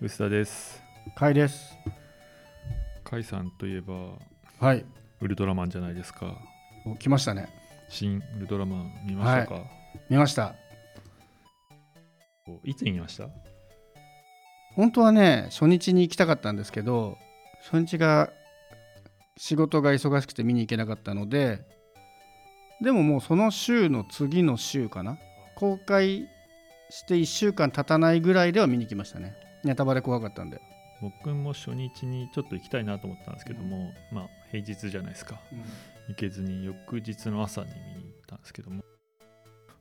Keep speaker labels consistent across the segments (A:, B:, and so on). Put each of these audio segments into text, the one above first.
A: 薄田です。
B: 甲斐です。
A: 甲斐さんといえば
B: はい。
A: ウルトラマンじゃないですか。
B: お来ましたね。
A: 新ウルトラマン見ましたか、
B: 見ました。
A: いつ見ました？
B: 本当はね、初日に行きたかったんですけど、初日が仕事が忙しくて見に行けなかったので、でももうその週の次の週かな。公開して1週間経たないぐらいでは見に来ましたね。ネタバレ怖かったんで。
A: 僕も初日にちょっと行きたいなと思ったんですけども、まあ平日じゃないですか。行けずに翌日の朝に見に行ったんですけども、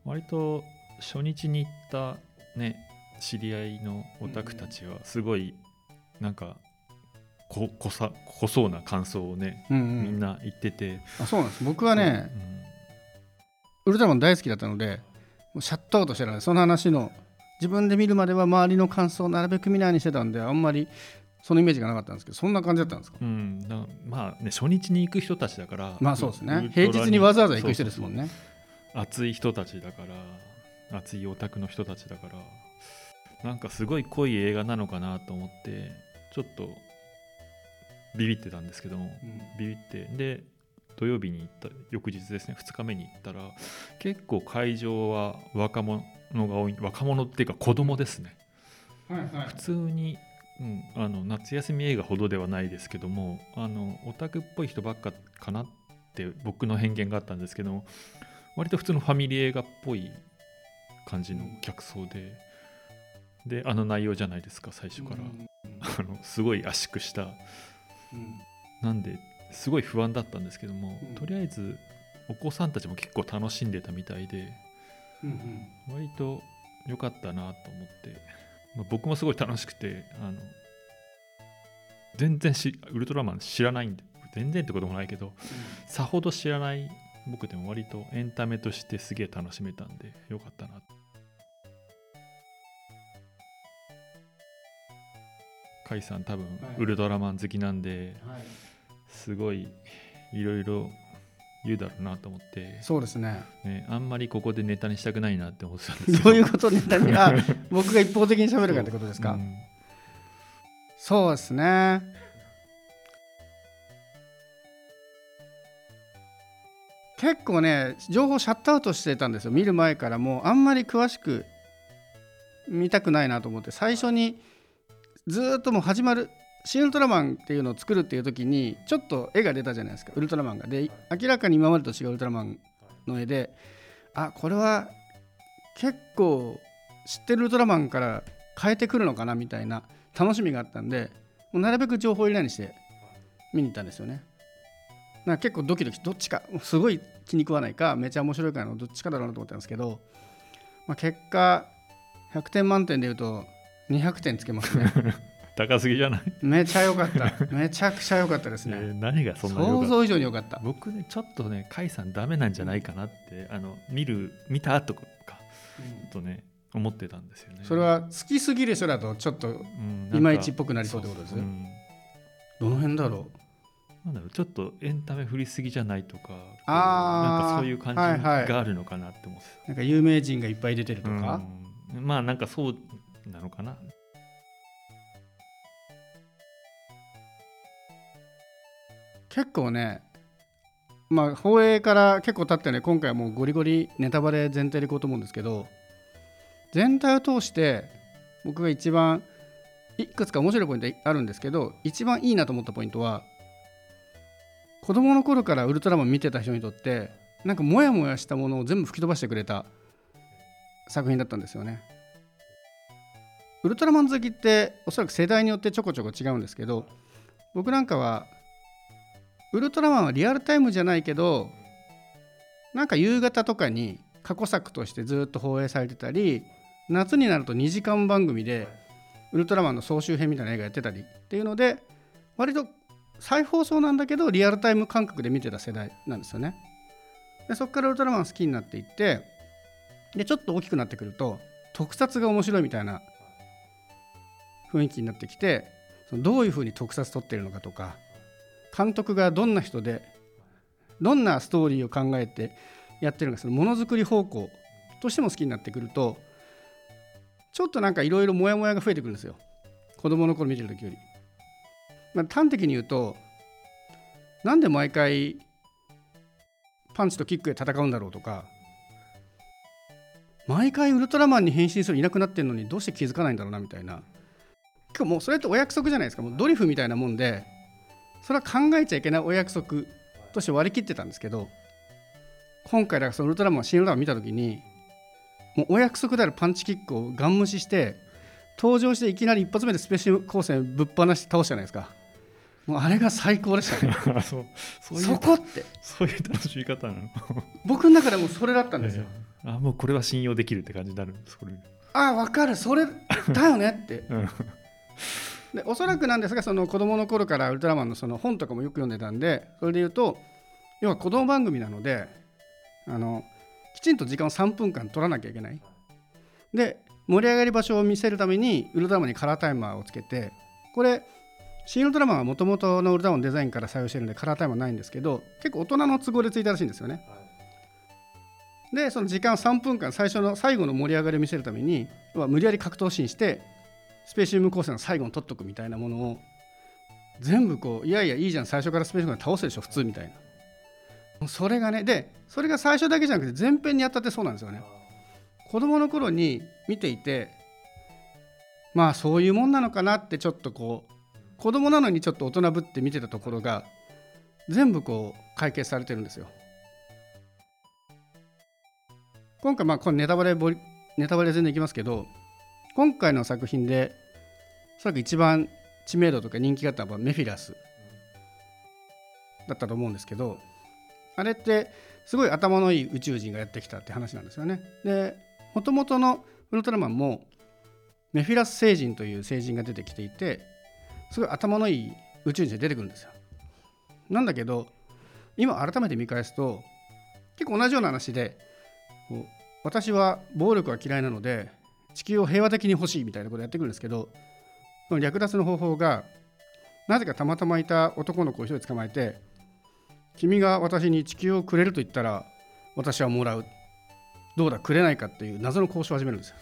A: 割と初日に行ったね、知り合いのオタクたちはすごいなんかこ濃さ濃そうな感想をね、
B: うんうん
A: みんな言ってて、
B: あそうなんです。僕はね、ウルトラマン大好きだったので、シャットアウトしてたんで、その話の自分で見るまでは周りの感想をなるべく見ないようにしてたんで、あんまりそのイメージがなかったんですけど、そんな感じだったんですか？
A: うんまあね初日に行く人たちだから
B: まあそうですね。平日にわざわざ行く人ですもんね。
A: 熱い人たちだから熱いオタクの人たちだからなんかすごい濃い映画なのかなと思ってちょっとビビってたんですけどもビビってで土曜日に行った翌日ですね2日目に行ったら結構会場は若者が多い。若者っていうか子供ですね。
B: はいはい。
A: 普通に、うん、あの夏休み映画ほどではないですけどもあのオタクっぽい人ばっかかなって僕の偏見があったんですけど割と普通のファミリー映画っぽい感じの客層でであの内容じゃないですか最初から、あのすごい圧縮した。なんですごい不安だったんですけども、
B: うん。
A: とりあえずお子さんたちも結構楽しんでたみたいで割と良かったなと思って、まあ、僕もすごい楽しくてあの全然しウルトラマン知らないんで。全然ってこともないけどさほど知らない僕でも割とエンタメとしてすげえ楽しめたんで良かったな甲斐さん多分
B: はい。
A: ウルトラマン好きなんですごいいろいろ言うだろうなと思って、
B: そうですね。
A: ね、あんまりここでネタにしたくないなって思ってたんですけど
B: どういうことネタに、あ、僕が一方的に喋るかってことですか？
A: うん
B: そうですね。結構ね、情報シャットアウトしてたんですよ。見る前からもうあんまり詳しく見たくないなと思って、最初にずーっともう始まる、シン・ウルトラマンっていうのを作るっていう時に、ちょっと絵が出たじゃないですか、ウルトラマンが。で、明らかに今までと違うウルトラマンの絵で、あ、これは結構知ってるウルトラマンから変えてくるのかなみたいな楽しみがあったんでもうなるべく情報入れないにして見に行ったんですよね。な結構ドキドキどっちかすごい気に食わないかめちゃ面白いかのどっちかだろうなと思ったんですけど、まあ、結果100点満点でいうと200点つけますね。
A: 高すぎじゃない、
B: めちゃ良かった。めちゃくちゃ良かったです
A: えー
B: ね
A: 何がそんな
B: 想像以上に良かった。
A: 僕ねちょっとね甲斐さんダメなんじゃないかなってあの見る見た後かとね思ってたんですよね。
B: それは好きすぎる人だとちょっといまいちっぽくなりそうってことです
A: ん
B: どの辺だろう？
A: なんだろうちょっとエンタメ振りすぎじゃないとか
B: あー
A: なんかそういう感じ
B: はいはい
A: があるのかなって思ってた、
B: なんか有名人がいっぱい出てるとか、
A: うん。まあなんかそうなのかな
B: 結構ねまあ放映から結構経ってね今回はもうゴリゴリネタバレ前提でいこうと思うんですけど全体を通して僕が一番いくつか面白いポイントあるんですけど一番いいなと思ったポイントは子供の頃からウルトラマン見てた人にとってなんかモヤモヤしたものを全部吹き飛ばしてくれた作品だったんですよね。ウルトラマン好きっておそらく世代によってちょこちょこ違うんですけど僕なんかはウルトラマンはリアルタイムじゃないけどなんか夕方とかに過去作としてずっと放映されてたり夏になると2時間番組でウルトラマンの総集編みたいな映画やってたりっていうので割と再放送なんだけどリアルタイム感覚で見てた世代なんですよね。でそこからウルトラマン好きになっていってでちょっと大きくなってくると特撮が面白いみたいな雰囲気になってきてそのどういうふうに特撮撮ってるのかとか監督がどんな人でどんなストーリーを考えてやってるのかそのものづくり方向としても好きになってくるとちょっとなんかいろいろモヤモヤが増えてくるんですよ。子供の頃見てる時より、まあ、端的に言うとなんで毎回パンチとキックで戦うんだろうとか毎回ウルトラマンに変身するいなくなってるのにどうして気づかないんだろうなみたいな。結構もうそれってお約束じゃないですか。もうドリフみたいなもんでそれは考えちゃいけないお約束として割り切ってたんですけど今回だからそのウルトラマン新ウルトラマン見た時にもうお約束であるパンチキックをガン無視して登場していきなり一発目でスペシャル光線ぶっ放して倒すじゃないですか。もうあれが最高でしたね。
A: そうそ
B: こって。
A: そういう楽しみ方なの。
B: 僕の中でもそれだったんですよ。
A: あもうこれは信用できるって感じになる。それ。
B: あ分かる。それだよねって。
A: うん
B: でおそらくなんですがその子供の頃からウルトラマンのその本とかもよく読んでたんでそれで言うと要は子供番組なのであのきちんと時間を3分間取らなきゃいけない。で盛り上がり場所を見せるためにウルトラマンにカラータイマーをつけてこれ新ウルトラマンはもともとのウルトラマンデザインから採用してるんでカラータイマーないんですけど結構大人の都合でついたらしいんですよね。でその時間3分間最初の最後の盛り上がりを見せるために無理やり格闘シーンしてスペシウム光線の最後に取っとくみたいなものを全部こういやいやいいじゃん最初からスペシウム倒すでしょ普通みたいな。それがねでそれが最初だけじゃなくて前編にやったってそうなんですよね。子供の頃に見ていてまあそういうもんなのかなってちょっとこう子供なのにちょっと大人ぶって見てたところが全部こう解決されてるんですよ。今回まあこのネタバレボリネタバレ全然いきますけど今回の作品でおそらく一番知名度とか人気があったのはメフィラスだったと思うんですけどあれってすごい頭のいい宇宙人がやってきたって話なんですよね。でもともとのウルトラマンもメフィラス星人という星人が出てきていてすごい頭のいい宇宙人が出てくるんですよ。なんだけど今改めて見返すと結構同じような話で私は暴力は嫌いなので地球を平和的に欲しいみたいなことをやってくるんですけどその略奪の方法がなぜかたまたまいた男の子を一人捕まえて君が私に地球をくれると言ったら私はもらう。どうだくれないかっていう謎の交渉を始めるんですよ。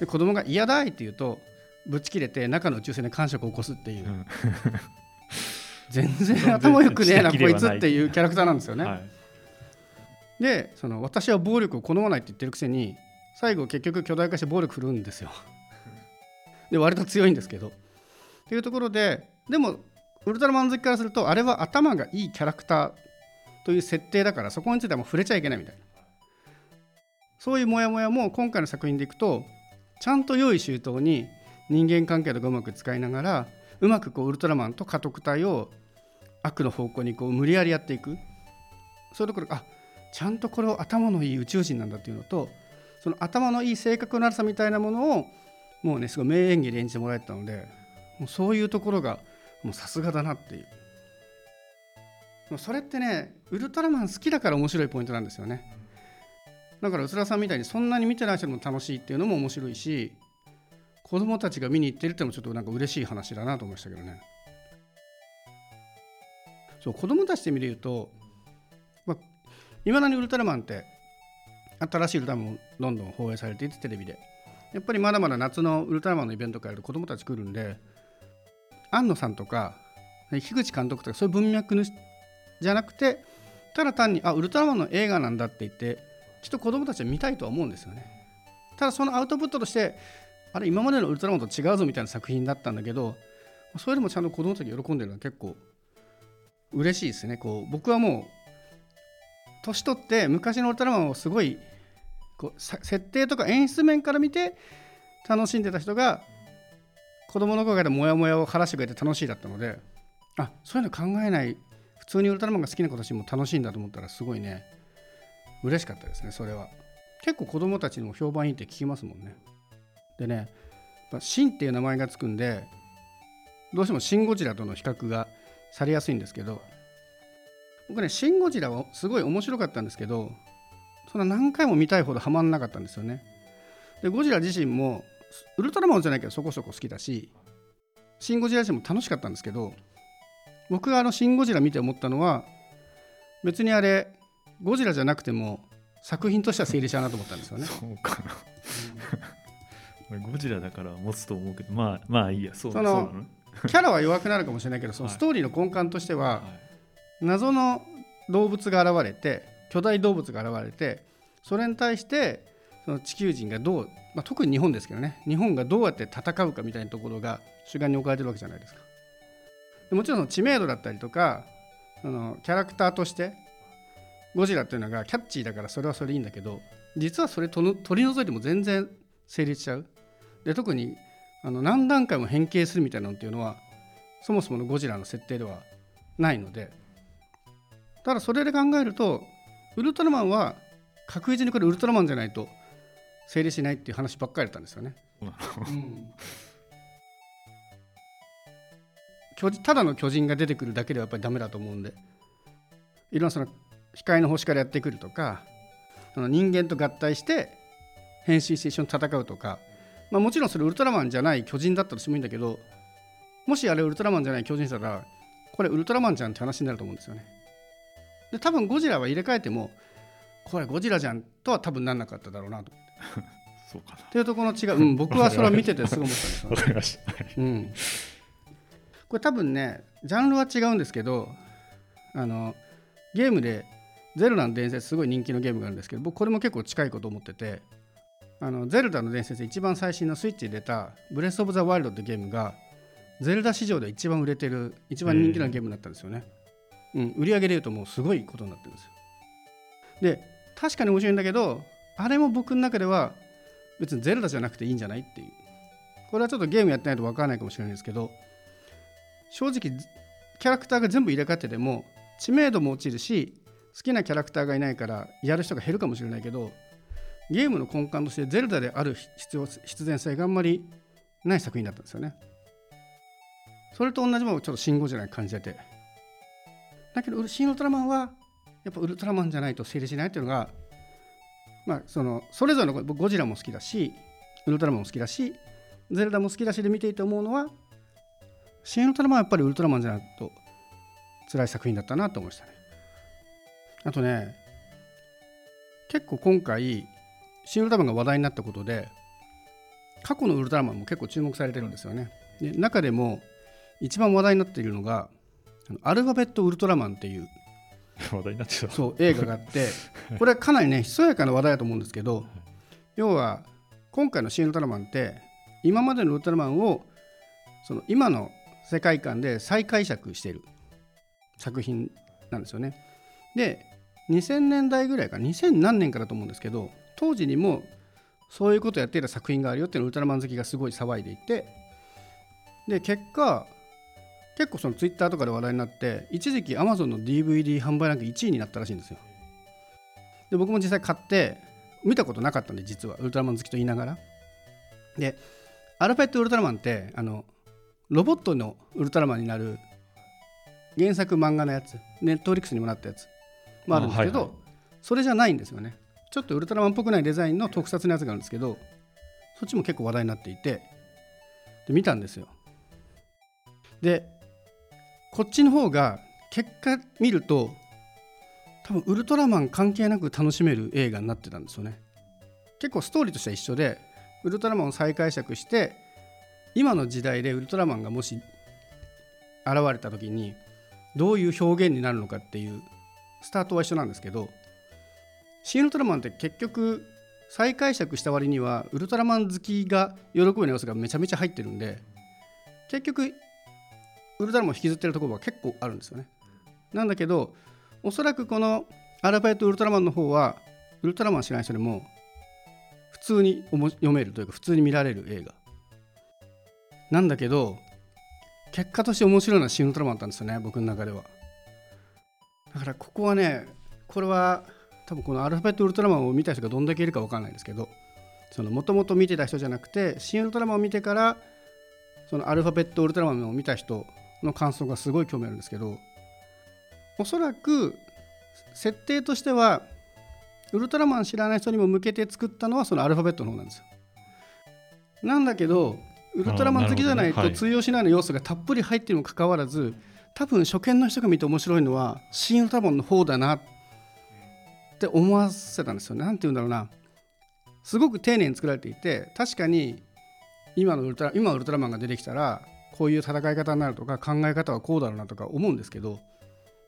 B: で子供が嫌だいって言うとぶち切れて中の宇宙船で感触を起こすっていう、
A: うん。
B: 全然頭よくねえな こいつっていうキャラクターなんですよね、
A: はい。
B: でその私は暴力を好まないって言ってるくせに最後結局巨大化して暴力振るんですよ。で割と強いんですけど。っていうところででもウルトラマン好きからするとあれは頭がいいキャラクターという設定だからそこについてはもう触れちゃいけないみたいな。そういうモヤモヤも今回の作品でいくとちゃんと良い周到に人間関係とかうまく使いながらうまくこうウルトラマンと家督隊を悪の方向にこう無理やりやっていくそういうところあちゃんとこれを頭のいい宇宙人なんだっていうのとその頭のいい性格の悪さみたいなものをもうねすごい名演技で演じてもらえたのでもうそういうところがもうさすがだなっていう。それってねウルトラマン好きだから面白いポイントなんですよね。だからうつらさんみたいにそんなに見てない人でも楽しいっていうのも面白いし子供たちが見に行ってるってのもちょっとなんか嬉しい話だなと思いましたけどね。そう子供たちで見るといまだにウルトラマンって新しいウルトラマンもどんどん放映されていてテレビで。やっぱりまだまだ夏のウルトラマンのイベントからやると子供たち来るんで庵野さんとか樋口監督とかそういう文脈じゃなくてただ単にあウルトラマンの映画なんだって言ってきっと子供たちは見たいとは思うんですよね。ただそのアウトプットとしてあれ今までのウルトラマンと違うぞみたいな作品だったんだけどそれでもちゃんと子供たち喜んでるのは結構嬉しいですね。こう僕はもう年取って昔のウルトラマンをすごいこう設定とか演出面から見て楽しんでた人が子供の頃からモヤモヤを晴らしてくれて楽しいだったのであそういうの考えない普通にウルトラマンが好きな子たちも楽しいんだと思ったらすごいね。嬉しかったですねそれは。結構子供たちにも評判いいって聞きますもんね。でねやっぱシンっていう名前がつくんでどうしてもシン・ゴジラとの比較がされやすいんですけど僕ね、シン・ゴジラはすごい面白かったんですけど、そんな何回も見たいほどハマんなかったんですよね。で、ゴジラ自身も、ウルトラマンじゃないけどそこそこ好きだし、シン・ゴジラ自身も楽しかったんですけど、僕があのシン・ゴジラ見て思ったのは、別にあれ、ゴジラじゃなくても作品としては成立しちゃうなと思ったんですよね。
A: そうかな。ゴジラだから持つと思うけどまあまあいいや。そう
B: その キャラは弱くなるかもしれないけどその
A: はい
B: ストーリーの根幹としては
A: はい
B: 謎の動物が現れて巨大動物が現れてそれに対してその地球人がどう、まあ、特に日本ですけどね日本がどうやって戦うかみたいなところが主眼に置かれてるわけじゃないですか。もちろん知名度だったりとかそのキャラクターとしてゴジラっていうのがキャッチーだからそれはそれいいんだけど実はそれとの取り除いても全然成立しちゃう。で特にあの何段階も変形するみたいなのっていうのはそもそものゴジラの設定ではないのでただそれで考えるとウルトラマンは確実にこれウルトラマンじゃないと成立しないっていう話ばっかりだったんですよね。
A: そうなの
B: 巨人ただの巨人が出てくるだけではやっぱりダメだと思うんでいろんなその光の星からやってくるとかその人間と合体して変身して一緒に戦うとか、まあ、もちろんそれウルトラマンじゃない巨人だったとしてもいいんだけどもしあれウルトラマンじゃない巨人だったらこれウルトラマンじゃんって話になると思うんですよね。で多分ゴジラは入れ替えてもこれゴジラじゃんとは多分なんなかっただろうなと。
A: そうかな。
B: っていうところの違う、うん、僕はそれは見ててすごい思った。んですよ
A: わかりました。はい
B: うん、これ多分ねジャンルは違うんですけどあのゲームで「ゼルダの伝説」すごい人気のゲームがあるんですけど僕これも結構近いこと思っててあのゼルダの伝説一番最新のスイッチで出た「ブレス・オブ・ザ・ワイルド」ってゲームがゼルダ市場で一番売れてる一番人気なゲームになったんですよね、うん、売上でいうともうすごいことになってるんですよ。で確かに面白いんだけどあれも僕の中では別にゼルダじゃなくていいんじゃないっていう。これはちょっとゲームやってないと分からないかもしれないですけど正直キャラクターが全部入れ替わってても知名度も落ちるし好きなキャラクターがいないからやる人が減るかもしれないけどゲームの根幹としてゼルダである必要必然性があんまりない作品だったんですよね。それと同じものをちょっと信号じゃない感じてて。だけどシン・ウルトラマンはやっぱウルトラマンじゃないと成立しないっていうのがまあそのそれぞれの僕ゴジラも好きだしウルトラマンも好きだしゼルダも好きだしで見ていて思うのはシン・ウルトラマンはやっぱりウルトラマンじゃないと辛い作品だったなと思いましたね。あとね結構今回シン・ウルトラマンが話題になったことで過去のウルトラマンも結構注目されてるんですよね。で中でも一番話題になっているのがアルファベットウルトラマンっていう
A: 話題になってた
B: そう映画があってこれはかなりねひそやかな話題だと思うんですけど要は今回の「シン・ウルトラマン」って今までのウルトラマンをその今の世界観で再解釈している作品なんですよね。で2000年代ぐらいか2000何年からだと思うんですけど当時にもそういうことをやっていた作品があるよっていうのをウルトラマン好きがすごい騒いでいてで結果結構そのツイッターとかで話題になって一時期 Amazon の DVD 販売ランク1位になったらしいんですよ。で僕も実際買って見たことなかったんで実は。ウルトラマン好きと言いながら。でアルファベットウルトラマンってあのロボットのウルトラマンになる原作漫画のやつネットフリックスにもなったやつもあるんですけど、
A: あはいは
B: それじゃないんですよね。ちょっとウルトラマンっぽくないデザインの特撮のやつがあるんですけどそっちも結構話題になっていてで見たんですよ。でこっちの方が結果見ると多分ウルトラマン関係なく楽しめる映画になってたんですよね。結構ストーリーとしては一緒でウルトラマンを再解釈して今の時代でウルトラマンがもし現れた時にどういう表現になるのかっていうスタートは一緒なんですけどシン・ウルトラマンって結局再解釈した割にはウルトラマン好きが喜ぶような要素がめちゃめちゃ入ってるんで結局ウルトラマンを引きずってるところが結構あるんですよね。なんだけどおそらくこのアルファベットウルトラマンの方はウルトラマン知らない人でも普通に読めるというか普通に見られる映画。なんだけど結果として面白いのはシン・ウルトラマンだったんですよね僕の中では。だからここはねこれは多分このアルファベットウルトラマンを見た人がどんだけいるか分かんないですけどもともと見てた人じゃなくてシン・ウルトラマンを見てからそのアルファベットウルトラマンを見た人の感想がすごい興味あるんですけどおそらく設定としてはウルトラマン知らない人にも向けて作ったのはそのアルファベットの方なんですよ。なんだけどウルトラマン好きじゃないと通用しないような要素がたっぷり入っているにもかかわらず多分初見の人が見て面白いのはシン・ウルトラマンの方だなって思わせたんですよ。なんて言うんだろうなすごく丁寧に作られていて確かに今のウルトラ今ウルトラマンが出てきたらこういう戦い方になるとか考え方はこうだろうなとか思うんですけど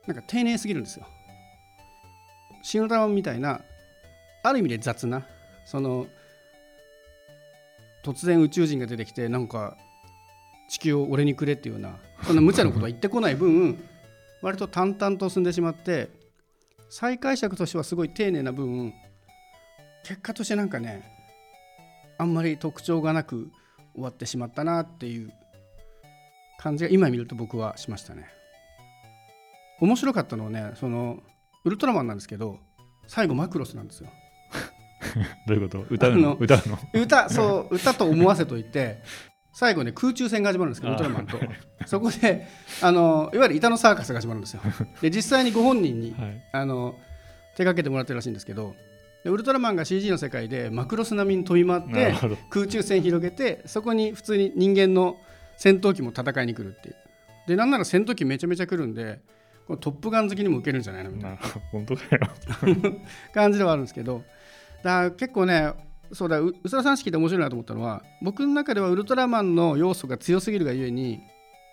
B: なんか丁寧すぎるんですよ。シン・ウルトラマンみたいなある意味で雑なその突然宇宙人が出てきてなんか地球を俺にくれっていうようなそんな無茶なことは言ってこない分割と淡々と進んでしまって再解釈としてはすごい丁寧な分結果としてなんかねあんまり特徴がなく終わってしまったなっていう感じが今見ると僕はしましたね。面白かったのはねそのウルトラマンなんですけど最後マクロスなんですよ。
A: どういうこと？歌うの？歌うの？
B: 歌そう歌と思わせといて最後ね空中戦が始まるんですけどウルトラマンと。そこであのいわゆる板のサーカスが始まるんですよ。で実際にご本人に、はい、あの手掛けてもらってるらしいんですけどでウルトラマンが CG の世界でマクロス並みに飛び回って空中戦広げてそこに普通に人間の戦闘機も戦いに来るっていう。でなんなら戦闘機めちゃめちゃ来るんでこのトップガン好きにも受けるんじゃないの？みたいな
A: 本当だよ。
B: 感じではあるんですけど。だ結構ねそうだうさらさん式で面白いなと思ったのは僕の中ではウルトラマンの要素が強すぎるがゆえに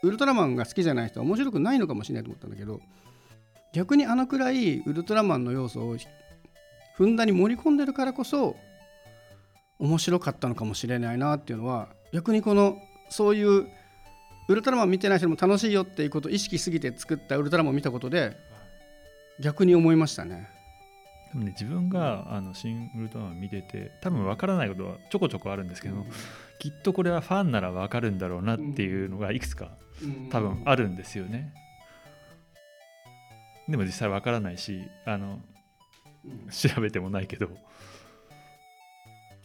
B: ウルトラマンが好きじゃない人は面白くないのかもしれないと思ったんだけど逆にあのくらいウルトラマンの要素をふんだんに盛り込んでるからこそ面白かったのかもしれないなっていうのは逆にこのそういうウルトラマン見てない人も楽しいよっていうことを意識しすぎて作ったウルトラマンを見たことで逆に思いましたね。
A: でもね自分があの新ウルトラマン見てて多分分からないことはちょこちょこあるんですけど、うん、きっとこれはファンなら分かるんだろうなっていうのがいくつか多分あるんですよね。でも実際分からないしあの調べてもないけど。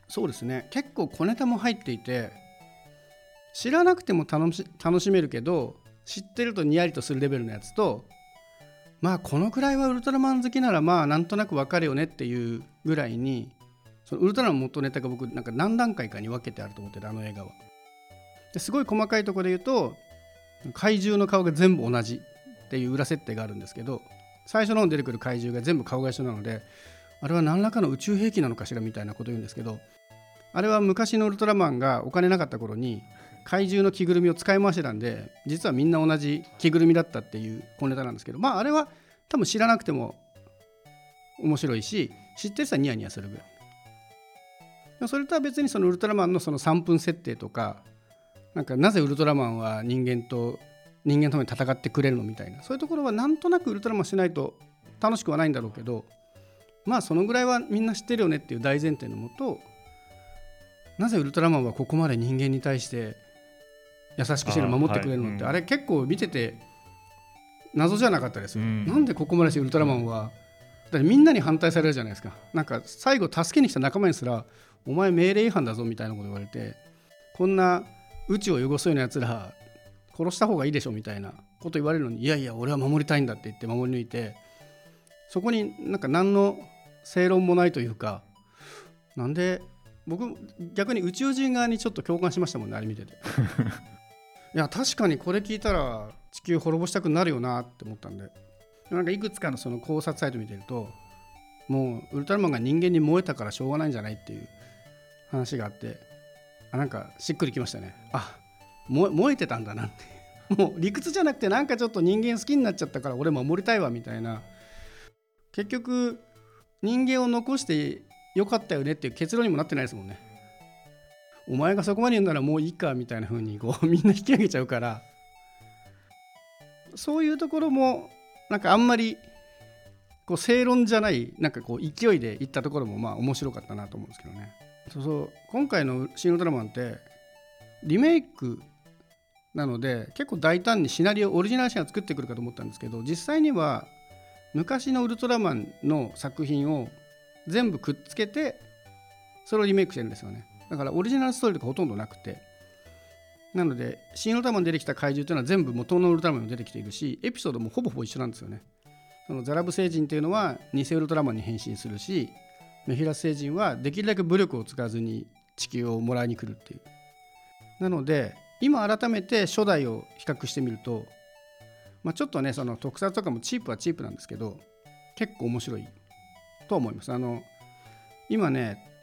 B: そうですね。結構小ネタも入っていて知らなくても楽し楽しめるけど知ってるとニヤリとするレベルのやつとまあこのくらいはウルトラマン好きならまあなんとなくわかるよねっていうぐらいにそのウルトラマン元ネタが僕なんか何段階かに分けてあると思ってるあの映画は。ですごい細かいところで言うと怪獣の顔が全部同じっていう裏設定があるんですけど最初の方に出てくる怪獣が全部顔が一緒なのであれは何らかの宇宙兵器なのかしらみたいなこと言うんですけどあれは昔のウルトラマンがお金なかった頃に怪獣の着ぐるみを使い回してたんで実はみんな同じ着ぐるみだったっていう小ネタなんですけどまああれは多分知らなくても面白いし知ってる人はニヤニヤするぐらい。それとは別にそのウルトラマンのその3分設定とかなんかなぜウルトラマンは人間と人間のために戦ってくれるのみたいな。そういうところはなんとなくウルトラマンしないと楽しくはないんだろうけどまあそのぐらいはみんな知ってるよねっていう大前提のもとなぜウルトラマンはここまで人間に対して優しくしてる守ってくれるのって、はい、あれ結構見てて謎じゃなかったですよ、うん、なんでここまでしてウルトラマンはだみんなに反対されるじゃないですか。なんか最後助けに来た仲間にすらお前命令違反だぞみたいなこと言われてこんな宇宙を汚すようなやつら殺した方がいいでしょみたいなこと言われるのにいやいや俺は守りたいんだって言って守り抜いてそこになんか何の正論もないというかなんで僕逆に宇宙人側にちょっと共感しましたもんねあれ見てていや確かにこれ聞いたら地球滅ぼしたくなるよなって思ったんで。なんかいくつかのその考察サイト見てるともうウルトラマンが人間に燃えたからしょうがないんじゃないっていう話があってあなんかしっくりきましたね。あ燃えてたんだなって。もう理屈じゃなくてなんかちょっと人間好きになっちゃったから俺守りたいわみたいな。結局人間を残してよかったよねっていう結論にもなってないですもんね。お前がそこまで言うならもういいかみたいな風にこう みんな引き上げちゃうから。そういうところもなんかあんまりこう正論じゃないなんかこう勢いでいったところもまあ面白かったなと思うんですけどね。そうそう。今回の「シン・ウルトラマン」ってリメイクなので結構大胆にシナリオオリジナルシーンを作ってくるかと思ったんですけど実際には昔のウルトラマンの作品を全部くっつけてそれをリメイクしてるんですよね。だからオリジナルストーリーとかほとんどなくて。なので新ウルトラマン出てきた怪獣というのは全部元のウルトラマンに出てきているしエピソードもほぼほぼ一緒なんですよね。そのザラブ星人というのは偽ウルトラマンに変身するしメフィラス星人はできるだけ武力を使わずに地球をもらいに来るっていう。なので今改めて初代を比較してみると、まあ、ちょっとねその特撮とかもチープはチープなんですけど結構面白いと思います。あの今ね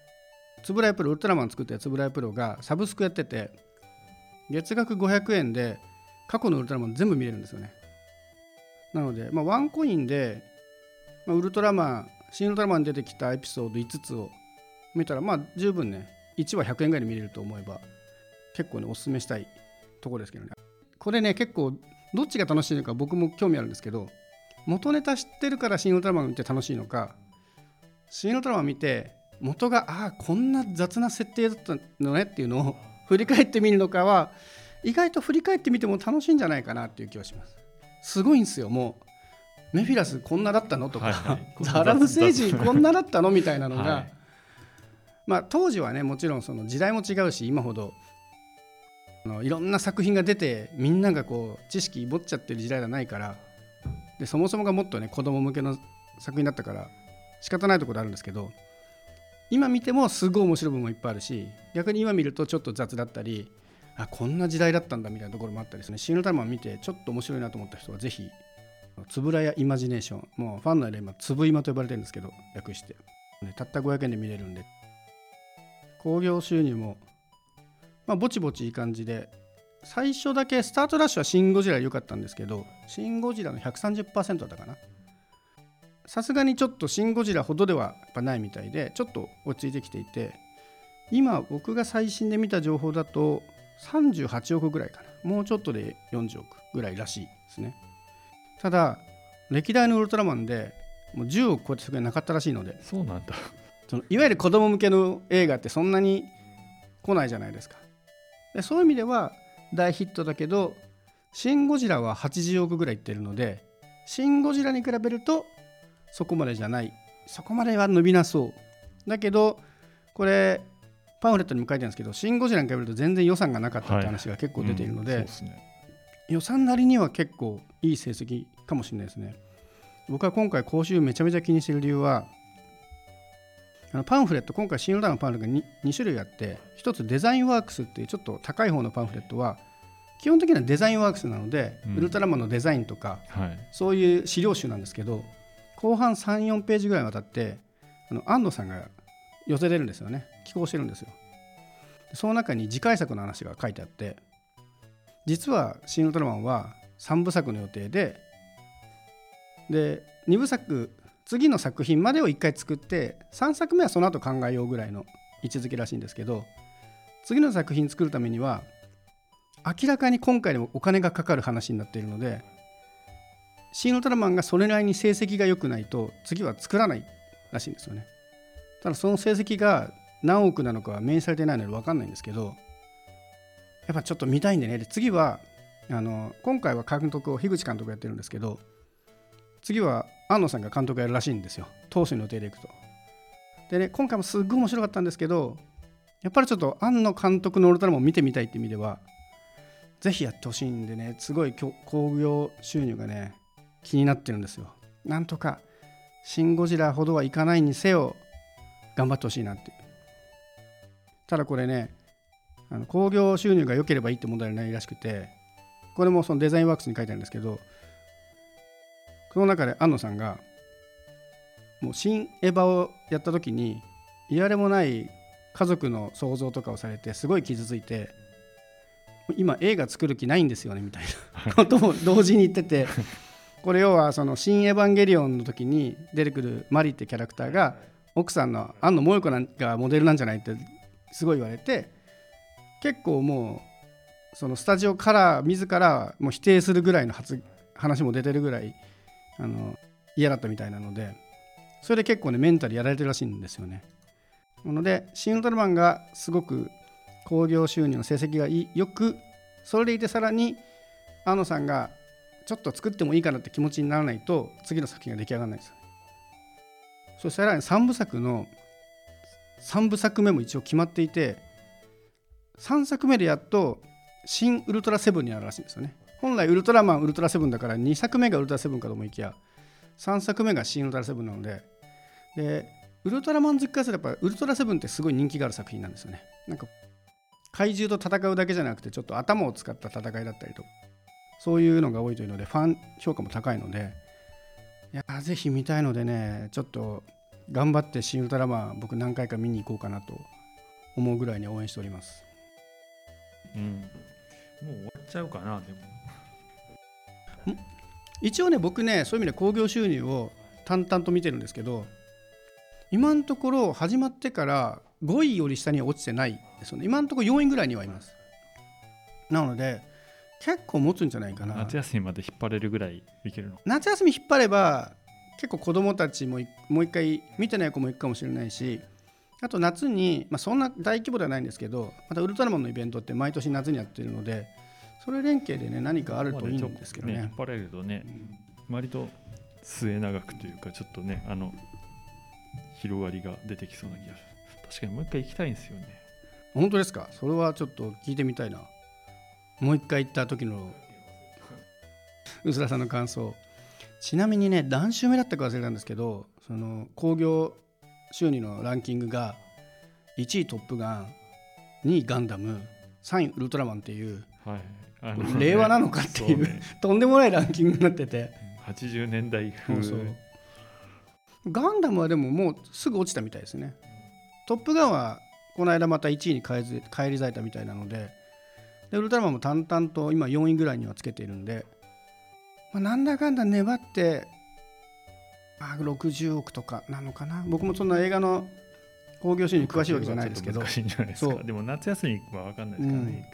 B: つぶらいプロウルトラマン作ったつぶらいプロがサブスクやってて月額500円で過去のウルトラマン全部見れるんですよね。なので、まあ、ワンコインで、まあ、ウルトラマン新ウルトラマン出てきたエピソード5つを見たらまあ十分ね1話100円ぐらいで見れると思えば結構ねおすすめしたいところですけどね。これね結構どっちが楽しいのか僕も興味あるんですけど元ネタ知ってるから新ウルトラマン見て楽しいのか新ウルトラマン見て元がああこんな雑な設定だったのねっていうのを振り返ってみるのかは意外と振り返ってみても楽しいんじゃないかなっていう気がします。すごいんですよもう。メフィラスこんなだったの？とか、はいはい、ザラム星人こんなだったの？みたいなのが、はい、まあ当時はねもちろんその時代も違うし今ほどあのいろんな作品が出てみんながこう知識持っちゃってる時代じゃないから。でそもそもがもっとね子供向けの作品だったから仕方ないところあるんですけど今見てもすごい面白い部分もいっぱいあるし逆に今見るとちょっと雑だったりあこんな時代だったんだみたいなところもあったりですね。シン・ウルトラマン見てちょっと面白いなと思った人はぜひつぶらやイマジネーションもうファンの間今つぶ今と呼ばれてるんですけど略して、ね、たった500円で見れるんで。興行収入もまあぼちぼちいい感じで最初だけスタートダッシュはシン・ゴジラ良かったんですけどシン・ゴジラの130%だったかな。さすがにちょっとシン・ゴジラほどではやっぱないみたいでちょっと落ち着いてきていて今僕が最新で見た情報だと38億ぐらいかな。もうちょっとで40億ぐらいらしいですね。ただ歴代のウルトラマンでもう10億超えてすぐなかったらしいので
A: そうなんだ。
B: そのいわゆる子供向けの映画ってそんなに来ないじゃないですか。でそういう意味では大ヒットだけどシン・ゴジラは80億ぐらいいってるのでシン・ゴジラに比べるとそこまでじゃない。そこまでは伸びなそう。だけどこれパンフレットにも書いてあるんですけど「シン・ゴジラ」に比べると全然予算がなかったって話が結構出ているのではいうんでね、予算なりには結構いい成績かもしれないですね。僕は今回講習めちゃめちゃ気にしている理由はあのパンフレット今回シン・ウルトラのパンフレットが 2, 2種類あって1つデザインワークスっていうちょっと高い方のパンフレットは基本的にはデザインワークスなので、うん、ウルトラマンのデザインとか、はい、そういう資料集なんですけど後半34ページぐらいにわたってあの安藤さんが寄せてるんですよね。寄稿してるんですよ。その中に次回作の話が書いてあって実は「シン・ウルトラマン」は3部作の予定でで2部作次の作品までを1回作って3作目はその後考えようぐらいの位置づけらしいんですけど次の作品作るためには明らかに今回でもお金がかかる話になっているのでシン・ウルトラマンがそれなりに成績が良くないと次は作らないらしいんですよね。ただその成績が何億なのかは明示されてないので分かんないんですけどやっぱちょっと見たいんでねで次はあの今回は監督を樋口監督やってるんですけど次は安野さんが監督やるらしいんですよ当初の予定でいくと。でね今回もすっごい面白かったんですけどやっぱりちょっと庵野監督のウルトラマンを見てみたいって意味ではぜひやってほしいんでねすごい興行収入がね気になってるんですよ。なんとかシン・ゴジラほどはいかないにせよ頑張ってほしいなってただこれねあの興行収入が良ければいいって問題ないらしくてこれもそのデザインワークスに書いてあるんですけどその中で安野さんがもう新エヴァをやった時にいわれもない家族の想像とかをされてすごい傷ついて今映画作る気ないんですよねみたいなことも同時に言っててこれ要はその「新エヴァンゲリオン」の時に出てくるマリってキャラクターが奥さんの庵野萌子がモデルなんじゃないってすごい言われて結構もうそのスタジオから自らもう否定するぐらいの発話も出てるぐらいあの嫌だったみたいなのでそれで結構ねメンタルやられてるらしいんですよね。なので「シン・ウルトラマン」がすごく興行収入の成績がよくそれでいてさらに庵野さんがちょっと作ってもいいかなって気持ちにならないと次の作品が出来上がらないんですそしたら3部作の3部作目も一応決まっていて3作目でやっと新ウルトラセブンになるらしいんですよね。本来ウルトラマンウルトラセブンだから2作目がウルトラセブンかと思いきや3作目が新ウルトラセブンなのででウルトラマン好きからすればウルトラセブンってすごい人気がある作品なんですよね。なんか怪獣と戦うだけじゃなくてちょっと頭を使った戦いだったりとそういうのが多いというのでファン評価も高いのでいやぜひ見たいのでねちょっと頑張って「シン・ウルトラマン」僕何回か見に行こうかなと思うぐらいに応援しております。
A: うん、もう終わっちゃうかなでも。
B: 一応ね僕ねそういう意味で興行収入を淡々と見てるんですけど今のところ始まってから5位より下には落ちてないですよね。今のところ4位ぐらいにはいます。なので結構持つんじゃないかな。
A: 夏休みまで引っ張れるぐらいいけるの？
B: 夏休み引っ張れば結構子供たちもいもう一回見てない子も行くかもしれないしあと夏に、まあ、そんな大規模ではないんですけどまたウルトラマンのイベントって毎年夏にやってるのでそれ連携でね何かあるといいんですけどね。
A: 引っ張れるとね割と末永くというかちょっとねあの広がりが出てきそうな気がす確かにもう一回行きたいんですよね。
B: 本当ですか？それはちょっと聞いてみたいなもう一回行った時の薄田さんの感想。ちなみにね何週目だったか忘れたんですけどその興行収入のランキングが1位トップガン2位ガンダム3位ウルトラマンっていう
A: はい。あ
B: 令和なのかっていう
A: そね。
B: とんでもないランキングになってて。
A: 80年代風。
B: そうそう。ガンダムはでももうすぐ落ちたみたいですね。トップガンはこの間また1位に返り咲いたみたいなのででウルトラマンも淡々と今4位ぐらいにはつけているんで、まあ、なんだかんだ粘って、まあ、60億とかなのかな。僕もそんな映画の興行収入詳しいわけじゃないですけど、
A: 難しいんじゃないです
B: そう。
A: かでも夏休みは分かんないですからね、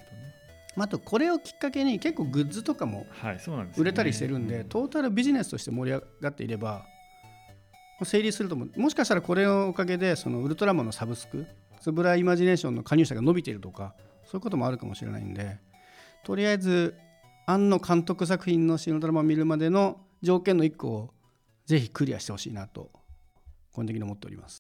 B: うん。あ、あとこれをきっかけに結構グッズとかも売れたりしてるんで、トータルビジネスとして盛り上がっていれば、まあ成立すると思うもしかしたらこれのおかげでそのウルトラマンのサブスクつぶらイマジネーションの加入者が伸びているとかそういうこともあるかもしれないんでとりあえず庵野監督作品の「新ド・ラマを」見るまでの条件の1個をぜひクリアしてほしいなと個人的に思っております。